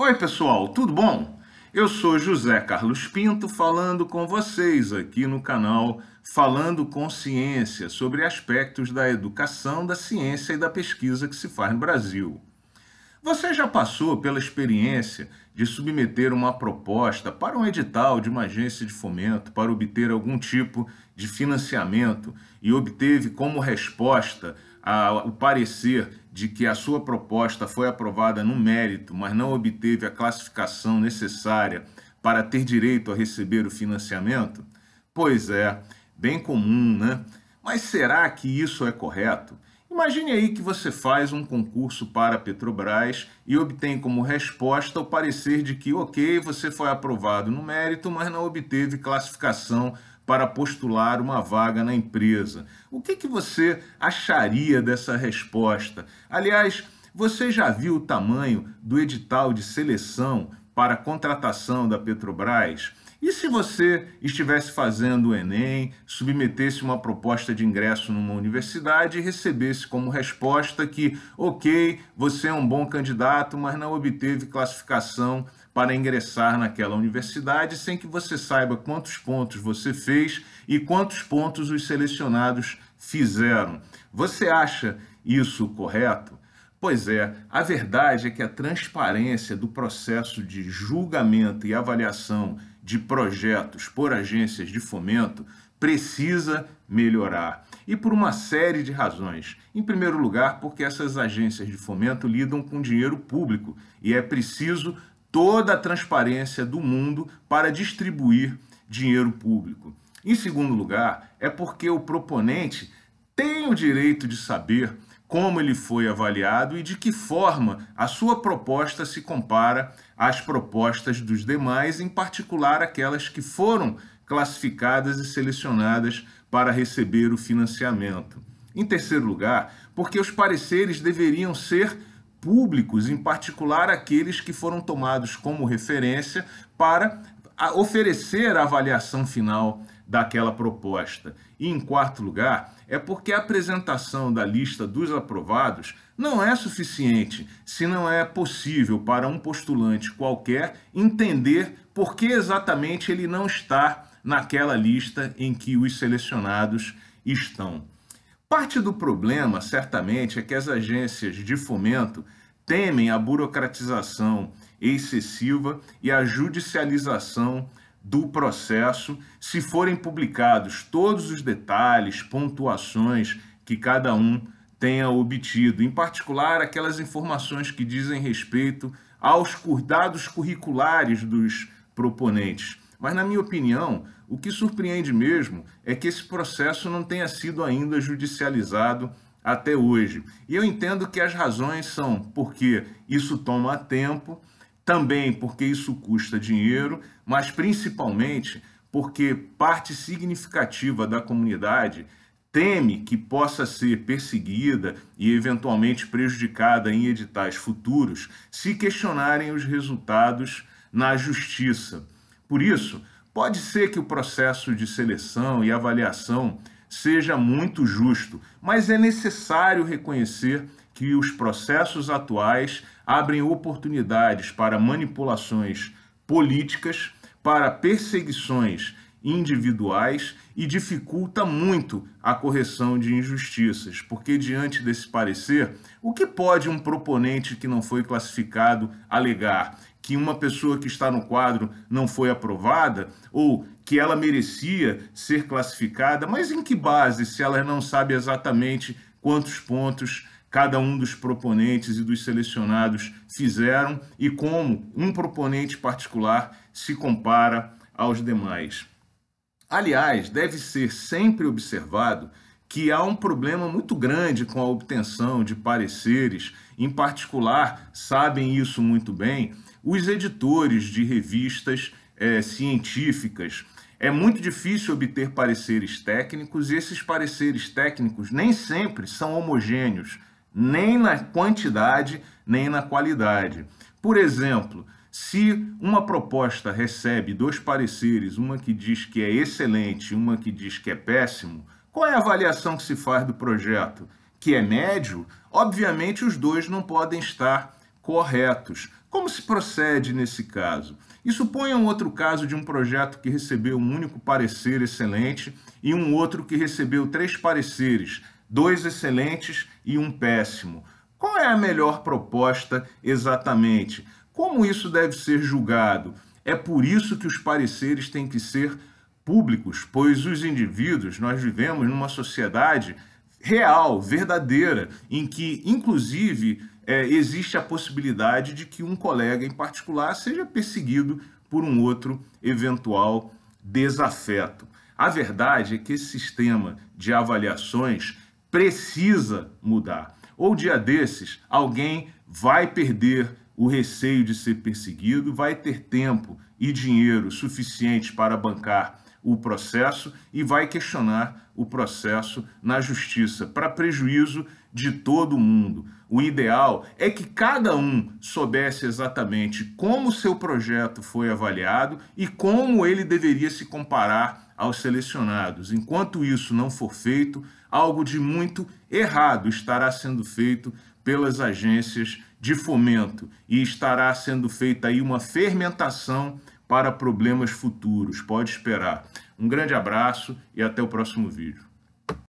Oi, pessoal, tudo bom? Eu sou José Carlos Pinto falando com vocês aqui no canal Falando com Ciência sobre aspectos da educação, da ciência e da pesquisa que se faz no Brasil. Você já passou pela experiência de submeter uma proposta para um edital de uma agência de fomento para obter algum tipo de financiamento e obteve como resposta a, o parecer de que a sua proposta foi aprovada no mérito, mas não obteve a classificação necessária para ter direito a receber o financiamento? Pois é, bem comum, né? Mas será que isso é correto? Imagine aí que você faz um concurso para a Petrobras e obtém como resposta o parecer de que, ok, você foi aprovado no mérito, mas não obteve classificação para postular uma vaga na empresa. O que, que você acharia dessa resposta? Aliás, você já viu o tamanho do edital de seleção para contratação da Petrobras? E se você estivesse fazendo o Enem, submetesse uma proposta de ingresso numa universidade e recebesse como resposta que, ok, você é um bom candidato, mas não obteve classificação para ingressar naquela universidade sem que você saiba quantos pontos você fez e quantos pontos os selecionados fizeram. Você acha isso correto? Pois é, a verdade é que a transparência do processo de julgamento e avaliação de projetos por agências de fomento precisa melhorar. E por uma série de razões. Em primeiro lugar, porque essas agências de fomento lidam com dinheiro público e é preciso toda a transparência do mundo para distribuir dinheiro público. Em segundo lugar, é porque o proponente tem o direito de saber como ele foi avaliado e de que forma a sua proposta se compara às propostas dos demais, em particular aquelas que foram classificadas e selecionadas para receber o financiamento. Em terceiro lugar, porque os pareceres deveriam ser públicos, em particular aqueles que foram tomados como referência para oferecer a avaliação final daquela proposta. E em quarto lugar, é porque a apresentação da lista dos aprovados não é suficiente se não é possível para um postulante qualquer entender por que exatamente ele não está naquela lista em que os selecionados estão. Parte do problema, certamente, é que as agências de fomento temem a burocratização excessiva e a judicialização do processo se forem publicados todos os detalhes, pontuações que cada um tenha obtido, em particular aquelas informações que dizem respeito aos dados curriculares dos proponentes. Mas, na minha opinião, o que surpreende mesmo é que esse processo não tenha sido ainda judicializado até hoje. E eu entendo que as razões são porque isso toma tempo, também porque isso custa dinheiro, mas principalmente porque parte significativa da comunidade teme que possa ser perseguida e eventualmente prejudicada em editais futuros se questionarem os resultados na justiça. Por isso, pode ser que o processo de seleção e avaliação seja muito justo, mas é necessário reconhecer que os processos atuais abrem oportunidades para manipulações políticas, para perseguições individuais e dificulta muito a correção de injustiças, porque diante desse parecer, o que pode um proponente que não foi classificado alegar? Que uma pessoa que está no quadro não foi aprovada ou que ela merecia ser classificada, mas em que base se ela não sabe exatamente quantos pontos cada um dos proponentes e dos selecionados fizeram e como um proponente particular se compara aos demais. Aliás, deve ser sempre observado que há um problema muito grande com a obtenção de pareceres, em particular, sabem isso muito bem, os editores de revistas é, científicas. É muito difícil obter pareceres técnicos e esses pareceres técnicos nem sempre são homogêneos, nem na quantidade, nem na qualidade. Por exemplo, se uma proposta recebe dois pareceres, uma que diz que é excelente e uma que diz que é péssimo, qual é a avaliação que se faz do projeto? Que é médio? Obviamente, os dois não podem estar corretos. Como se procede nesse caso? E suponha um outro caso de um projeto que recebeu um único parecer excelente e um outro que recebeu três pareceres, dois excelentes e um péssimo. Qual é a melhor proposta exatamente? Como isso deve ser julgado? É por isso que os pareceres têm que ser públicos, pois os indivíduos, nós vivemos numa sociedade real, verdadeira, em que, inclusive, é, existe a possibilidade de que um colega em particular seja perseguido por um outro eventual desafeto. A verdade é que esse sistema de avaliações precisa mudar. Ou dia desses, alguém vai perder o receio de ser perseguido, vai ter tempo e dinheiro suficiente para bancar o processo e vai questionar o processo na justiça, para prejuízo de todo mundo. O ideal é que cada um soubesse exatamente como seu projeto foi avaliado e como ele deveria se comparar aos selecionados. Enquanto isso não for feito, algo de muito errado estará sendo feito pelas agências de fomento e estará sendo feita aí uma fermentação para problemas futuros. Pode esperar. Um grande abraço e até o próximo vídeo.